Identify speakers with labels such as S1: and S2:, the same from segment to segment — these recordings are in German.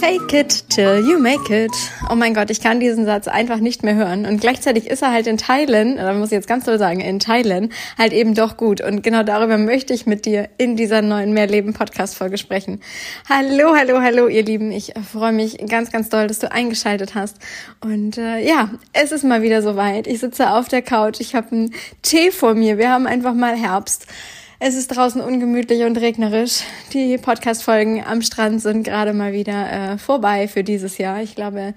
S1: Fake it till you make it. Oh mein Gott, ich kann diesen Satz einfach nicht mehr hören. Und gleichzeitig ist er halt in Teilen, da muss ich jetzt ganz toll sagen, in Teilen halt eben doch gut. Und genau darüber möchte ich mit dir in dieser neuen Mehrleben Podcast Folge sprechen. Hallo, hallo, hallo, ihr Lieben. Ich freue mich ganz, ganz doll, dass du eingeschaltet hast. Und äh, ja, es ist mal wieder soweit. Ich sitze auf der Couch. Ich habe einen Tee vor mir. Wir haben einfach mal Herbst. Es ist draußen ungemütlich und regnerisch. Die Podcast-Folgen am Strand sind gerade mal wieder äh, vorbei für dieses Jahr. Ich glaube,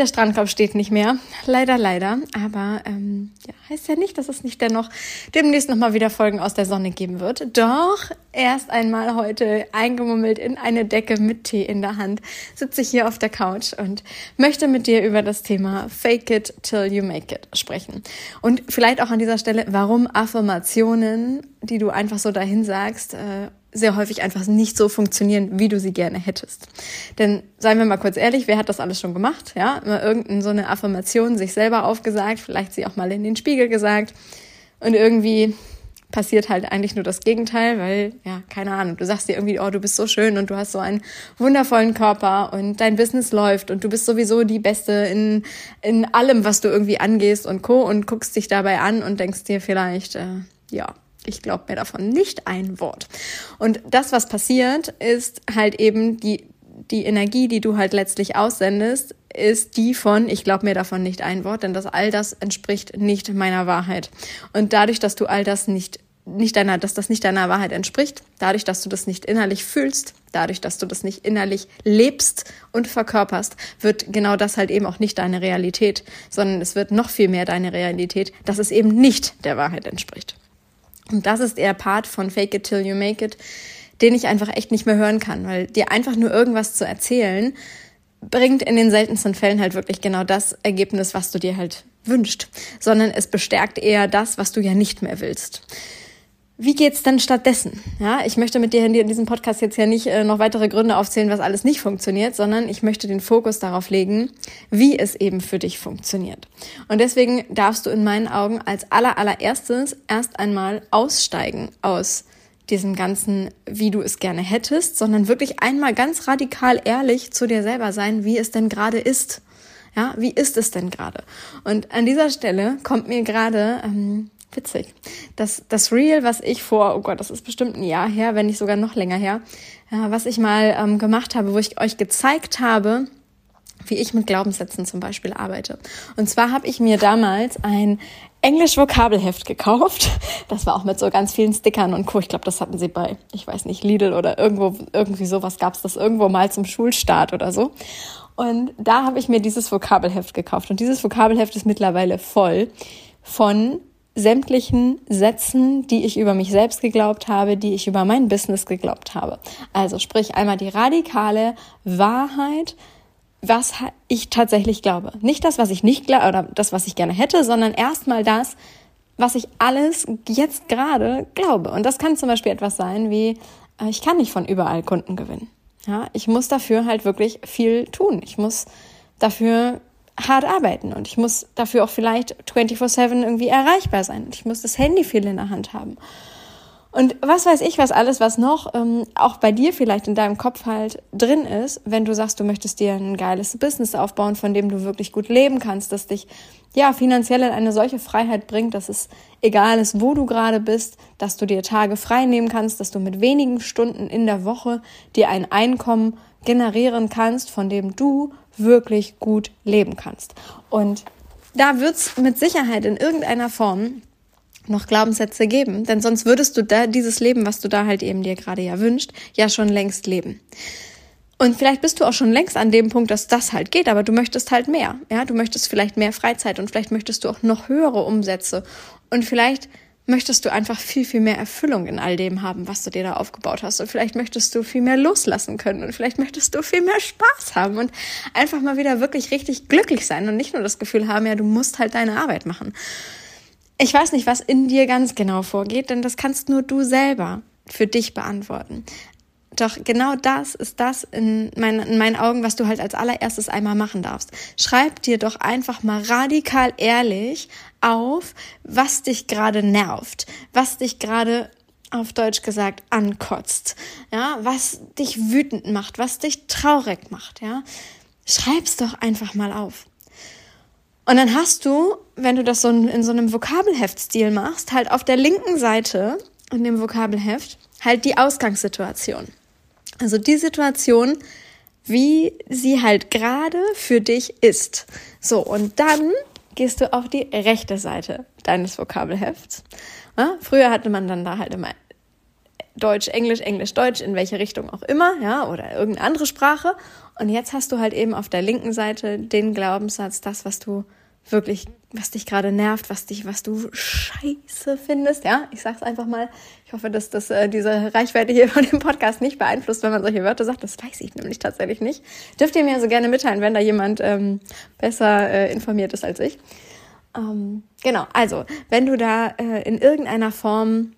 S1: der Strandkorb steht nicht mehr. Leider, leider. Aber ähm, ja, heißt ja nicht, dass es nicht dennoch demnächst nochmal wieder Folgen aus der Sonne geben wird. Doch erst einmal heute eingemummelt in eine Decke mit Tee in der Hand sitze ich hier auf der Couch und möchte mit dir über das Thema Fake it till you make it sprechen. Und vielleicht auch an dieser Stelle, warum Affirmationen, die du einfach so dahin sagst, äh, sehr häufig einfach nicht so funktionieren, wie du sie gerne hättest. Denn seien wir mal kurz ehrlich, wer hat das alles schon gemacht? Ja, immer irgendeine so eine Affirmation sich selber aufgesagt, vielleicht sie auch mal in den Spiegel gesagt und irgendwie passiert halt eigentlich nur das Gegenteil, weil, ja, keine Ahnung, du sagst dir irgendwie, oh, du bist so schön und du hast so einen wundervollen Körper und dein Business läuft und du bist sowieso die Beste in, in allem, was du irgendwie angehst und Co. und guckst dich dabei an und denkst dir vielleicht, äh, ja, ich glaube mir davon nicht ein Wort. Und das, was passiert, ist halt eben die, die Energie, die du halt letztlich aussendest, ist die von, ich glaube mir davon nicht ein Wort, denn das all das entspricht nicht meiner Wahrheit. Und dadurch, dass du all das nicht nicht deiner, dass das nicht deiner Wahrheit entspricht, dadurch, dass du das nicht innerlich fühlst, dadurch, dass du das nicht innerlich lebst und verkörperst, wird genau das halt eben auch nicht deine Realität, sondern es wird noch viel mehr deine Realität, dass es eben nicht der Wahrheit entspricht. Und das ist der Part von Fake It Till You Make It, den ich einfach echt nicht mehr hören kann, weil dir einfach nur irgendwas zu erzählen, bringt in den seltensten Fällen halt wirklich genau das Ergebnis, was du dir halt wünscht, sondern es bestärkt eher das, was du ja nicht mehr willst. Wie geht's denn stattdessen? Ja, ich möchte mit dir in diesem Podcast jetzt ja nicht äh, noch weitere Gründe aufzählen, was alles nicht funktioniert, sondern ich möchte den Fokus darauf legen, wie es eben für dich funktioniert. Und deswegen darfst du in meinen Augen als aller allererstes erst einmal aussteigen aus diesem ganzen, wie du es gerne hättest, sondern wirklich einmal ganz radikal ehrlich zu dir selber sein, wie es denn gerade ist. Ja, wie ist es denn gerade? Und an dieser Stelle kommt mir gerade ähm, Witzig. Das, das Reel, was ich vor, oh Gott, das ist bestimmt ein Jahr her, wenn nicht sogar noch länger her, äh, was ich mal ähm, gemacht habe, wo ich euch gezeigt habe, wie ich mit Glaubenssätzen zum Beispiel arbeite. Und zwar habe ich mir damals ein Englisch-Vokabelheft gekauft. Das war auch mit so ganz vielen Stickern und Co. Ich glaube, das hatten sie bei, ich weiß nicht, Lidl oder irgendwo, irgendwie sowas gab es das irgendwo mal zum Schulstart oder so. Und da habe ich mir dieses Vokabelheft gekauft. Und dieses Vokabelheft ist mittlerweile voll von sämtlichen Sätzen, die ich über mich selbst geglaubt habe, die ich über mein Business geglaubt habe. Also sprich einmal die radikale Wahrheit, was ich tatsächlich glaube. Nicht das, was ich nicht glaube oder das, was ich gerne hätte, sondern erstmal das, was ich alles jetzt gerade glaube. Und das kann zum Beispiel etwas sein wie, äh, ich kann nicht von überall Kunden gewinnen. Ja, ich muss dafür halt wirklich viel tun. Ich muss dafür hart arbeiten und ich muss dafür auch vielleicht 24/7 irgendwie erreichbar sein. Ich muss das Handy viel in der Hand haben. Und was weiß ich, was alles, was noch ähm, auch bei dir vielleicht in deinem Kopf halt drin ist, wenn du sagst, du möchtest dir ein geiles Business aufbauen, von dem du wirklich gut leben kannst, das dich ja finanziell in eine solche Freiheit bringt, dass es egal ist, wo du gerade bist, dass du dir Tage frei nehmen kannst, dass du mit wenigen Stunden in der Woche dir ein Einkommen generieren kannst, von dem du wirklich gut leben kannst. Und da wird es mit Sicherheit in irgendeiner Form noch Glaubenssätze geben, denn sonst würdest du da dieses Leben, was du da halt eben dir gerade ja wünscht, ja schon längst leben. Und vielleicht bist du auch schon längst an dem Punkt, dass das halt geht, aber du möchtest halt mehr. Ja, du möchtest vielleicht mehr Freizeit und vielleicht möchtest du auch noch höhere Umsätze. Und vielleicht möchtest du einfach viel, viel mehr Erfüllung in all dem haben, was du dir da aufgebaut hast. Und vielleicht möchtest du viel mehr loslassen können und vielleicht möchtest du viel mehr Spaß haben und einfach mal wieder wirklich richtig glücklich sein und nicht nur das Gefühl haben, ja, du musst halt deine Arbeit machen. Ich weiß nicht, was in dir ganz genau vorgeht, denn das kannst nur du selber für dich beantworten. Doch genau das ist das in, mein, in meinen Augen, was du halt als allererstes einmal machen darfst. Schreib dir doch einfach mal radikal ehrlich auf, was dich gerade nervt, was dich gerade auf Deutsch gesagt ankotzt, ja, was dich wütend macht, was dich traurig macht, ja. Schreib's doch einfach mal auf. Und dann hast du, wenn du das so in so einem Vokabelheftstil machst, halt auf der linken Seite in dem Vokabelheft halt die Ausgangssituation. Also die Situation, wie sie halt gerade für dich ist. So, und dann gehst du auf die rechte Seite deines Vokabelhefts. Ja, früher hatte man dann da halt immer Deutsch, Englisch, Englisch, Deutsch, in welche Richtung auch immer, ja, oder irgendeine andere Sprache. Und jetzt hast du halt eben auf der linken Seite den Glaubenssatz, das, was du wirklich, was dich gerade nervt, was dich, was du scheiße findest, ja, ich sag's einfach mal. Ich hoffe, dass das äh, diese Reichweite hier von dem Podcast nicht beeinflusst, wenn man solche Wörter sagt. Das weiß ich nämlich tatsächlich nicht. Dürft ihr mir so gerne mitteilen, wenn da jemand ähm, besser äh, informiert ist als ich. Ähm, genau, also wenn du da äh, in irgendeiner Form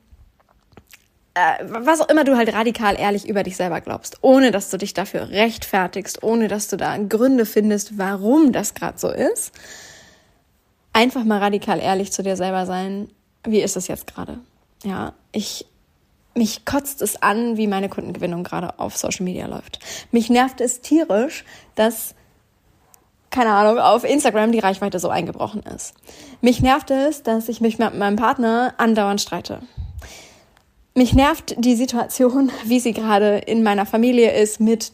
S1: äh, was auch immer du halt radikal ehrlich über dich selber glaubst, ohne dass du dich dafür rechtfertigst, ohne dass du da Gründe findest, warum das gerade so ist, einfach mal radikal ehrlich zu dir selber sein. Wie ist es jetzt gerade? Ja, ich, mich kotzt es an, wie meine Kundengewinnung gerade auf Social Media läuft. Mich nervt es tierisch, dass, keine Ahnung, auf Instagram die Reichweite so eingebrochen ist. Mich nervt es, dass ich mich mit meinem Partner andauernd streite. Mich nervt die Situation, wie sie gerade in meiner Familie ist mit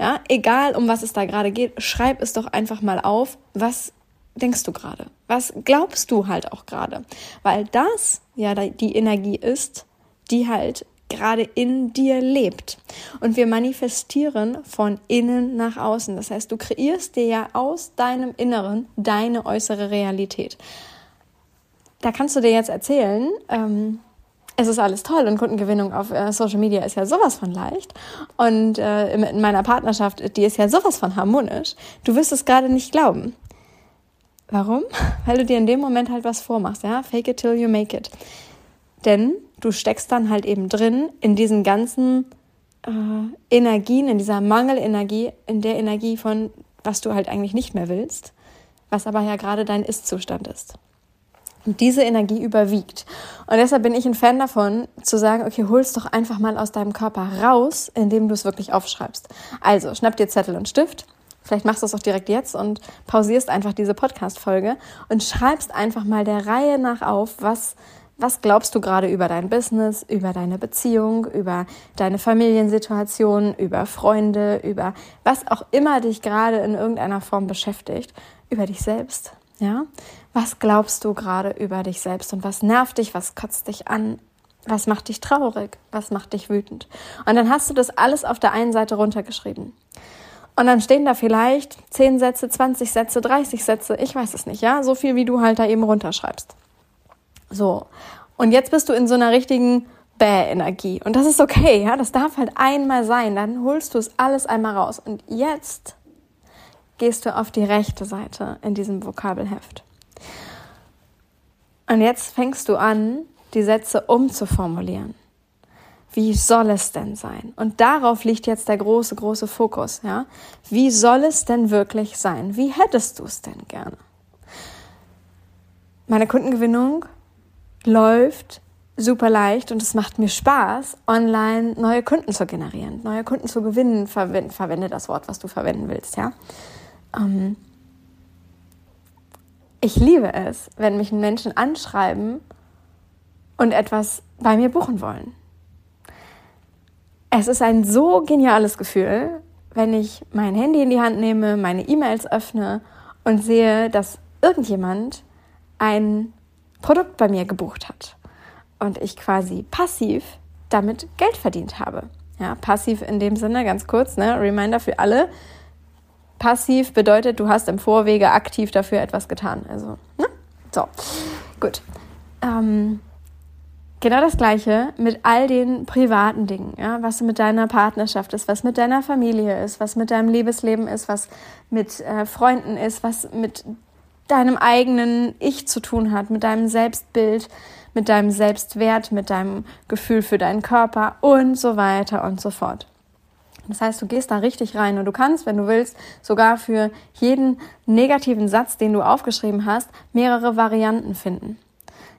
S1: ja, egal um was es da gerade geht, schreib es doch einfach mal auf, was denkst du gerade? Was glaubst du halt auch gerade? Weil das ja die Energie ist, die halt gerade in dir lebt. Und wir manifestieren von innen nach außen. Das heißt, du kreierst dir ja aus deinem Inneren deine äußere Realität. Da kannst du dir jetzt erzählen, ähm, es ist alles toll und Kundengewinnung auf äh, Social Media ist ja sowas von leicht und äh, in meiner Partnerschaft, die ist ja sowas von harmonisch. Du wirst es gerade nicht glauben. Warum? Weil du dir in dem Moment halt was vormachst, ja? Fake it till you make it. Denn du steckst dann halt eben drin in diesen ganzen äh, Energien, in dieser Mangelenergie, in der Energie von, was du halt eigentlich nicht mehr willst, was aber ja gerade dein Ist-Zustand ist. Und diese Energie überwiegt. Und deshalb bin ich ein Fan davon, zu sagen, okay, hol's doch einfach mal aus deinem Körper raus, indem du es wirklich aufschreibst. Also, schnapp dir Zettel und Stift Vielleicht machst du es auch direkt jetzt und pausierst einfach diese Podcast-Folge und schreibst einfach mal der Reihe nach auf, was, was glaubst du gerade über dein Business, über deine Beziehung, über deine Familiensituation, über Freunde, über was auch immer dich gerade in irgendeiner Form beschäftigt, über dich selbst. Ja? Was glaubst du gerade über dich selbst und was nervt dich, was kotzt dich an, was macht dich traurig, was macht dich wütend? Und dann hast du das alles auf der einen Seite runtergeschrieben. Und dann stehen da vielleicht 10 Sätze, 20 Sätze, 30 Sätze, ich weiß es nicht, ja, so viel wie du halt da eben runterschreibst. So. Und jetzt bist du in so einer richtigen Bäh-Energie. Und das ist okay, ja, das darf halt einmal sein. Dann holst du es alles einmal raus. Und jetzt gehst du auf die rechte Seite in diesem Vokabelheft. Und jetzt fängst du an, die Sätze umzuformulieren. Wie soll es denn sein? Und darauf liegt jetzt der große, große Fokus, ja? Wie soll es denn wirklich sein? Wie hättest du es denn gerne? Meine Kundengewinnung läuft super leicht und es macht mir Spaß, online neue Kunden zu generieren, neue Kunden zu gewinnen. Verwende, verwende das Wort, was du verwenden willst, ja? Ähm ich liebe es, wenn mich Menschen anschreiben und etwas bei mir buchen wollen. Es ist ein so geniales Gefühl, wenn ich mein Handy in die Hand nehme, meine E-Mails öffne und sehe, dass irgendjemand ein Produkt bei mir gebucht hat und ich quasi passiv damit Geld verdient habe. Ja, passiv in dem Sinne, ganz kurz, ne, Reminder für alle. Passiv bedeutet, du hast im Vorwege aktiv dafür etwas getan. Also, ne? So, gut. Ähm, Genau das Gleiche mit all den privaten Dingen, ja, was mit deiner Partnerschaft ist, was mit deiner Familie ist, was mit deinem Liebesleben ist, was mit äh, Freunden ist, was mit deinem eigenen Ich zu tun hat, mit deinem Selbstbild, mit deinem Selbstwert, mit deinem Gefühl für deinen Körper und so weiter und so fort. Das heißt, du gehst da richtig rein und du kannst, wenn du willst, sogar für jeden negativen Satz, den du aufgeschrieben hast, mehrere Varianten finden.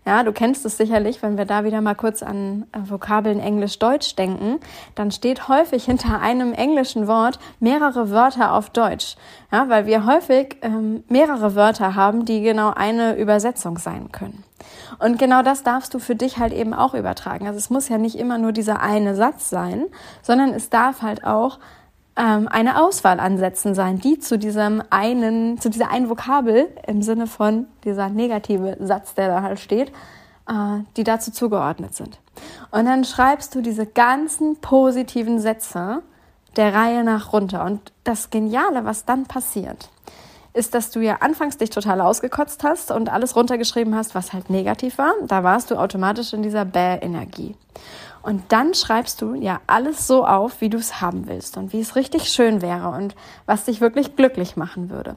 S1: Ja, du kennst es sicherlich, wenn wir da wieder mal kurz an äh, Vokabeln Englisch-Deutsch denken, dann steht häufig hinter einem englischen Wort mehrere Wörter auf Deutsch. Ja, weil wir häufig ähm, mehrere Wörter haben, die genau eine Übersetzung sein können. Und genau das darfst du für dich halt eben auch übertragen. Also es muss ja nicht immer nur dieser eine Satz sein, sondern es darf halt auch ähm, eine Auswahl an Sätzen sein, die zu diesem einen, zu dieser einen Vokabel im Sinne von dieser negative Satz, der da halt steht, äh, die dazu zugeordnet sind. Und dann schreibst du diese ganzen positiven Sätze der Reihe nach runter. Und das Geniale, was dann passiert, ist, dass du ja anfangs dich total ausgekotzt hast und alles runtergeschrieben hast, was halt negativ war. Da warst du automatisch in dieser Bäh-Energie. Und dann schreibst du ja alles so auf, wie du es haben willst und wie es richtig schön wäre und was dich wirklich glücklich machen würde.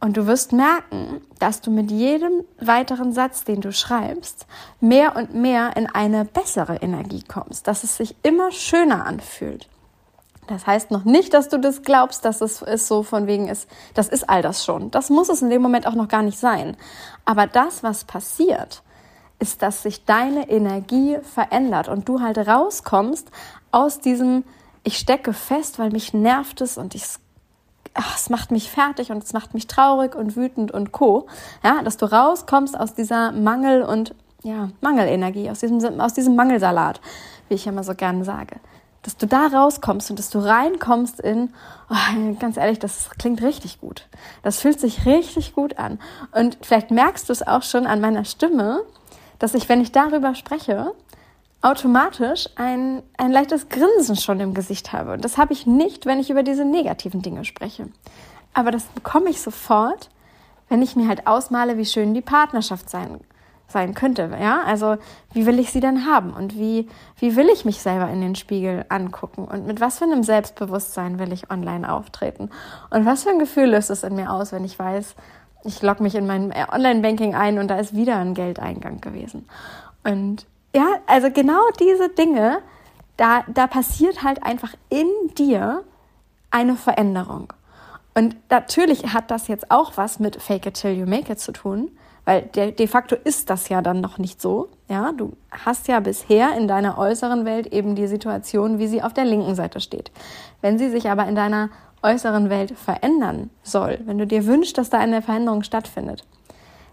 S1: Und du wirst merken, dass du mit jedem weiteren Satz, den du schreibst, mehr und mehr in eine bessere Energie kommst, dass es sich immer schöner anfühlt. Das heißt noch nicht, dass du das glaubst, dass es ist so von wegen ist, das ist all das schon. Das muss es in dem Moment auch noch gar nicht sein. Aber das, was passiert, ist, dass sich deine Energie verändert und du halt rauskommst aus diesem, ich stecke fest, weil mich nervt es und ich, ach, es macht mich fertig und es macht mich traurig und wütend und co. Ja, dass du rauskommst aus dieser Mangel- und ja, Mangelenergie, aus diesem, aus diesem Mangelsalat, wie ich immer so gerne sage. Dass du da rauskommst und dass du reinkommst in, oh, ganz ehrlich, das klingt richtig gut. Das fühlt sich richtig gut an. Und vielleicht merkst du es auch schon an meiner Stimme, dass ich, wenn ich darüber spreche, automatisch ein, ein leichtes Grinsen schon im Gesicht habe. Und das habe ich nicht, wenn ich über diese negativen Dinge spreche. Aber das bekomme ich sofort, wenn ich mir halt ausmale, wie schön die Partnerschaft sein, sein könnte. Ja, also wie will ich sie denn haben und wie, wie will ich mich selber in den Spiegel angucken und mit was für einem Selbstbewusstsein will ich online auftreten und was für ein Gefühl löst es in mir aus, wenn ich weiß, ich logge mich in mein äh, Online-Banking ein und da ist wieder ein Geldeingang gewesen. Und ja, also genau diese Dinge, da, da passiert halt einfach in dir eine Veränderung. Und natürlich hat das jetzt auch was mit Fake it till you make it zu tun, weil de, de facto ist das ja dann noch nicht so. Ja, du hast ja bisher in deiner äußeren Welt eben die Situation, wie sie auf der linken Seite steht. Wenn sie sich aber in deiner äußeren Welt verändern soll, wenn du dir wünschst, dass da eine Veränderung stattfindet,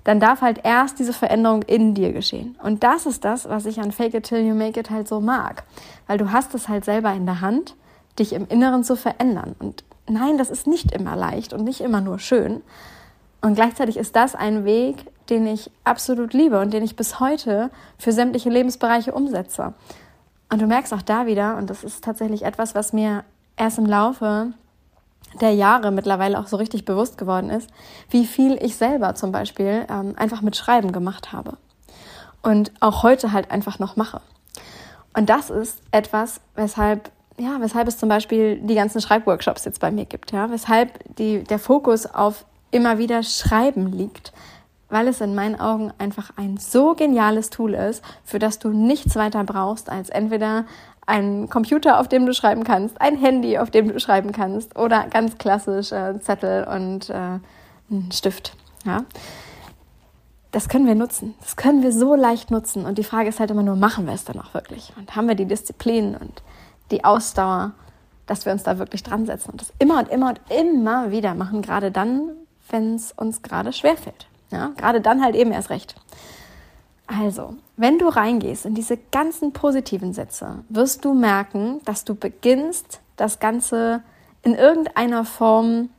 S1: dann darf halt erst diese Veränderung in dir geschehen. Und das ist das, was ich an Fake it till you make it halt so mag. Weil du hast es halt selber in der Hand, dich im Inneren zu verändern. Und nein, das ist nicht immer leicht und nicht immer nur schön. Und gleichzeitig ist das ein Weg, den ich absolut liebe und den ich bis heute für sämtliche Lebensbereiche umsetze. Und du merkst auch da wieder, und das ist tatsächlich etwas, was mir erst im Laufe der Jahre mittlerweile auch so richtig bewusst geworden ist, wie viel ich selber zum Beispiel ähm, einfach mit Schreiben gemacht habe und auch heute halt einfach noch mache. Und das ist etwas, weshalb ja, weshalb es zum Beispiel die ganzen Schreibworkshops jetzt bei mir gibt, ja, weshalb die, der Fokus auf immer wieder Schreiben liegt, weil es in meinen Augen einfach ein so geniales Tool ist, für das du nichts weiter brauchst als entweder ein Computer, auf dem du schreiben kannst, ein Handy, auf dem du schreiben kannst oder ganz klassisch äh, Zettel und äh, ein Stift. Ja? Das können wir nutzen. Das können wir so leicht nutzen. Und die Frage ist halt immer nur, machen wir es dann auch wirklich? Und haben wir die Disziplin und die Ausdauer, dass wir uns da wirklich dran setzen und das immer und immer und immer wieder machen, gerade dann, wenn es uns gerade schwerfällt. Ja? Gerade dann halt eben erst recht. Also, wenn du reingehst in diese ganzen positiven Sätze, wirst du merken, dass du beginnst, das Ganze in irgendeiner Form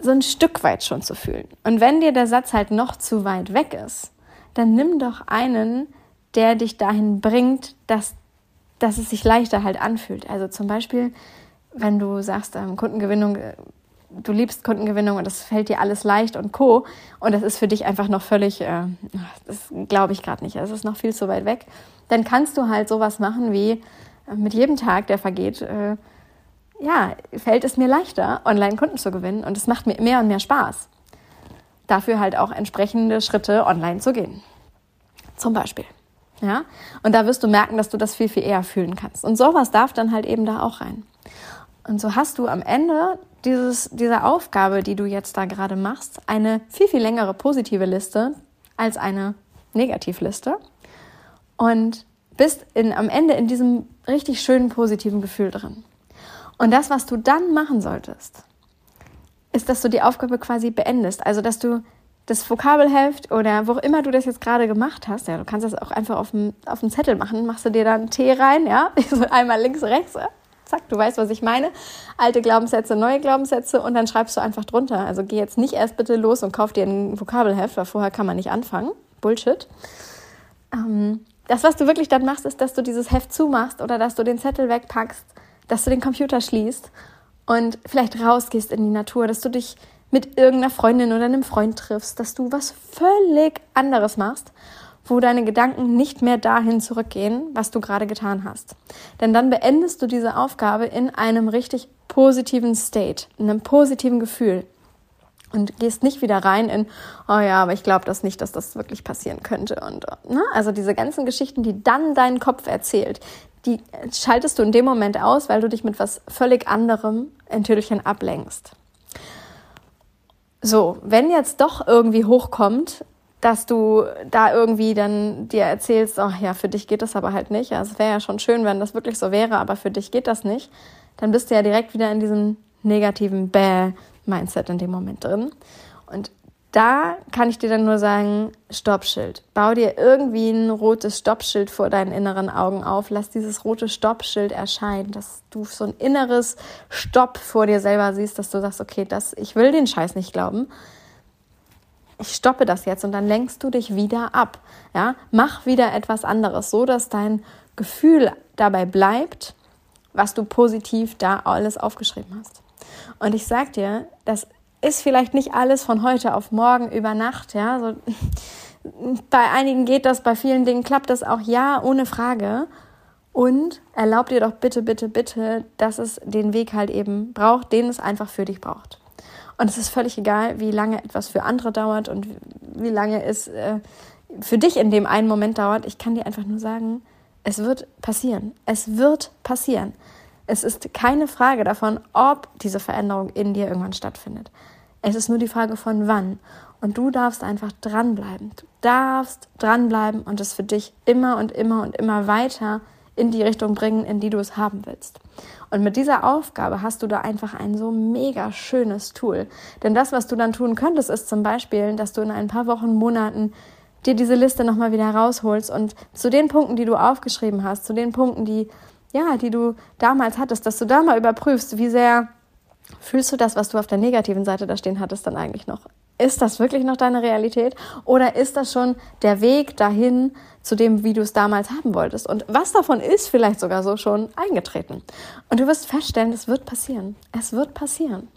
S1: so ein Stück weit schon zu fühlen. Und wenn dir der Satz halt noch zu weit weg ist, dann nimm doch einen, der dich dahin bringt, dass, dass es sich leichter halt anfühlt. Also zum Beispiel, wenn du sagst, ähm, Kundengewinnung äh, du liebst Kundengewinnung und das fällt dir alles leicht und co. Und das ist für dich einfach noch völlig, äh, das glaube ich gerade nicht, es ist noch viel zu weit weg. Dann kannst du halt sowas machen wie äh, mit jedem Tag, der vergeht, äh, ja, fällt es mir leichter, online Kunden zu gewinnen und es macht mir mehr und mehr Spaß. Dafür halt auch entsprechende Schritte online zu gehen. Zum Beispiel. Ja? Und da wirst du merken, dass du das viel, viel eher fühlen kannst. Und sowas darf dann halt eben da auch rein. Und so hast du am Ende dieses, dieser Aufgabe, die du jetzt da gerade machst, eine viel, viel längere positive Liste als eine Negativliste. Und bist in, am Ende in diesem richtig schönen positiven Gefühl drin. Und das, was du dann machen solltest, ist, dass du die Aufgabe quasi beendest. Also, dass du das Vokabelheft oder wo auch immer du das jetzt gerade gemacht hast, ja, du kannst das auch einfach auf dem, auf dem Zettel machen, machst du dir dann Tee rein, ja, einmal links, rechts, zack, du weißt, was ich meine. Alte Glaubenssätze, neue Glaubenssätze und dann schreibst du einfach drunter. Also geh jetzt nicht erst bitte los und kauf dir ein Vokabelheft, weil vorher kann man nicht anfangen. Bullshit. Ähm, das, was du wirklich dann machst, ist, dass du dieses Heft zumachst oder dass du den Zettel wegpackst, dass du den Computer schließt und vielleicht rausgehst in die Natur, dass du dich mit irgendeiner Freundin oder einem Freund triffst, dass du was völlig anderes machst, wo deine Gedanken nicht mehr dahin zurückgehen, was du gerade getan hast. Denn dann beendest du diese Aufgabe in einem richtig positiven State, in einem positiven Gefühl und gehst nicht wieder rein in, oh ja, aber ich glaube das nicht, dass das wirklich passieren könnte. Und ne? also diese ganzen Geschichten, die dann dein Kopf erzählt, die schaltest du in dem Moment aus, weil du dich mit was völlig anderem in Tüdelchen ablenkst. So, wenn jetzt doch irgendwie hochkommt, dass du da irgendwie dann dir erzählst, ach ja, für dich geht das aber halt nicht. Es wäre ja schon schön, wenn das wirklich so wäre, aber für dich geht das nicht. Dann bist du ja direkt wieder in diesem negativen Bäh-Mindset in dem Moment drin. Und da kann ich dir dann nur sagen, Stoppschild. Bau dir irgendwie ein rotes Stoppschild vor deinen inneren Augen auf. Lass dieses rote Stoppschild erscheinen, dass du so ein inneres Stopp vor dir selber siehst, dass du sagst, okay, das, ich will den Scheiß nicht glauben. Ich stoppe das jetzt und dann lenkst du dich wieder ab. Ja, mach wieder etwas anderes, so dass dein Gefühl dabei bleibt, was du positiv da alles aufgeschrieben hast. Und ich sag dir, das ist vielleicht nicht alles von heute auf morgen über Nacht, ja. So, bei einigen geht das, bei vielen Dingen klappt das auch, ja, ohne Frage. Und erlaub dir doch bitte, bitte, bitte, dass es den Weg halt eben braucht, den es einfach für dich braucht. Und es ist völlig egal, wie lange etwas für andere dauert und wie lange es äh, für dich in dem einen Moment dauert. Ich kann dir einfach nur sagen, es wird passieren. Es wird passieren. Es ist keine Frage davon, ob diese Veränderung in dir irgendwann stattfindet. Es ist nur die Frage von wann. Und du darfst einfach dranbleiben. Du darfst dranbleiben und es für dich immer und immer und immer weiter in die Richtung bringen, in die du es haben willst. Und mit dieser Aufgabe hast du da einfach ein so mega schönes Tool. Denn das, was du dann tun könntest, ist zum Beispiel, dass du in ein paar Wochen, Monaten dir diese Liste nochmal wieder rausholst und zu den Punkten, die du aufgeschrieben hast, zu den Punkten, die, ja, die du damals hattest, dass du da mal überprüfst, wie sehr Fühlst du das, was du auf der negativen Seite da stehen hattest, dann eigentlich noch? Ist das wirklich noch deine Realität? Oder ist das schon der Weg dahin zu dem, wie du es damals haben wolltest? Und was davon ist vielleicht sogar so schon eingetreten? Und du wirst feststellen, es wird passieren. Es wird passieren.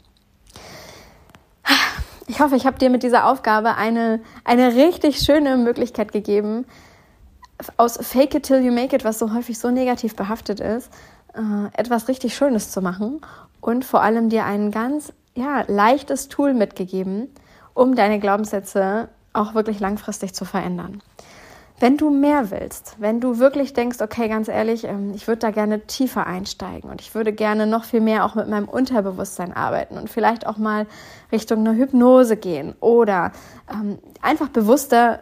S1: Ich hoffe, ich habe dir mit dieser Aufgabe eine, eine richtig schöne Möglichkeit gegeben, aus Fake it till you make it, was so häufig so negativ behaftet ist, äh, etwas richtig Schönes zu machen und vor allem dir ein ganz ja, leichtes Tool mitgegeben, um deine Glaubenssätze auch wirklich langfristig zu verändern. Wenn du mehr willst, wenn du wirklich denkst, okay, ganz ehrlich, ähm, ich würde da gerne tiefer einsteigen und ich würde gerne noch viel mehr auch mit meinem Unterbewusstsein arbeiten und vielleicht auch mal Richtung einer Hypnose gehen oder ähm, einfach bewusster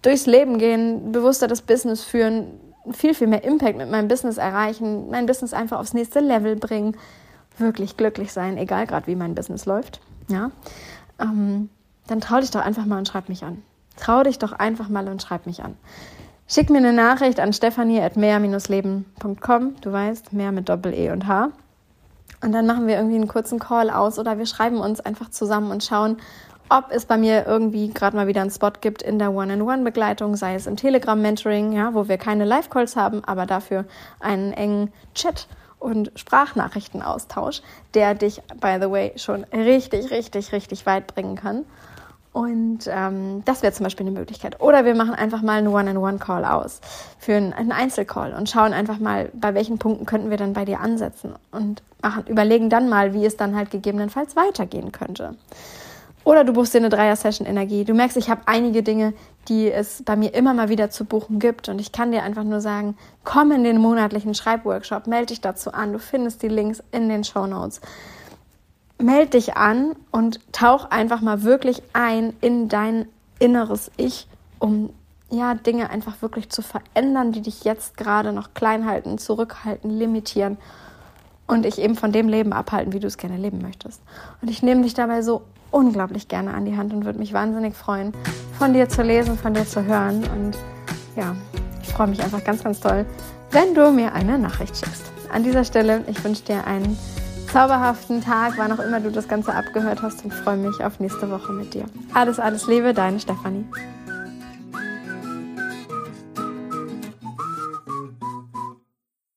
S1: durchs Leben gehen, bewusster das Business führen, viel, viel mehr Impact mit meinem Business erreichen, mein Business einfach aufs nächste Level bringen, wirklich glücklich sein, egal gerade wie mein Business läuft, ja, ähm, dann trau dich doch einfach mal und schreib mich an. Trau dich doch einfach mal und schreib mich an. Schick mir eine Nachricht an stephanie.mehr-leben.com. Du weißt, mehr mit Doppel-E und H. Und dann machen wir irgendwie einen kurzen Call aus oder wir schreiben uns einfach zusammen und schauen, ob es bei mir irgendwie gerade mal wieder einen Spot gibt in der One-on-One-Begleitung, sei es im Telegram-Mentoring, ja, wo wir keine Live-Calls haben, aber dafür einen engen Chat und Sprachnachrichtenaustausch, der dich, by the way, schon richtig, richtig, richtig weit bringen kann. Und ähm, das wäre zum Beispiel eine Möglichkeit. Oder wir machen einfach mal einen One-on-One-Call aus für einen, Einzelcall und schauen einfach mal, bei welchen Punkten könnten wir dann bei dir ansetzen und machen, überlegen dann mal, wie es dann halt gegebenenfalls weitergehen könnte. Oder du buchst dir eine Dreier-Session-Energie. Du merkst, ich habe einige Dinge, die es bei mir immer mal wieder zu buchen gibt. Und ich kann dir einfach nur sagen, komm in den monatlichen Schreibworkshop, melde dich dazu an. Du findest die Links in den Show Notes meld dich an und tauch einfach mal wirklich ein in dein inneres Ich, um ja, Dinge einfach wirklich zu verändern, die dich jetzt gerade noch klein halten, zurückhalten, limitieren und dich eben von dem Leben abhalten, wie du es gerne leben möchtest. Und ich nehme dich dabei so unglaublich gerne an die Hand und würde mich wahnsinnig freuen, von dir zu lesen, von dir zu hören. Und ja, ich freue mich einfach ganz, ganz toll, wenn du mir eine Nachricht schickst. An dieser Stelle, ich wünsche dir einen zauberhaften Tag, wann auch immer du das Ganze abgehört hast und freue mich auf nächste Woche mit dir. Alles, alles Liebe, deine Stefanie.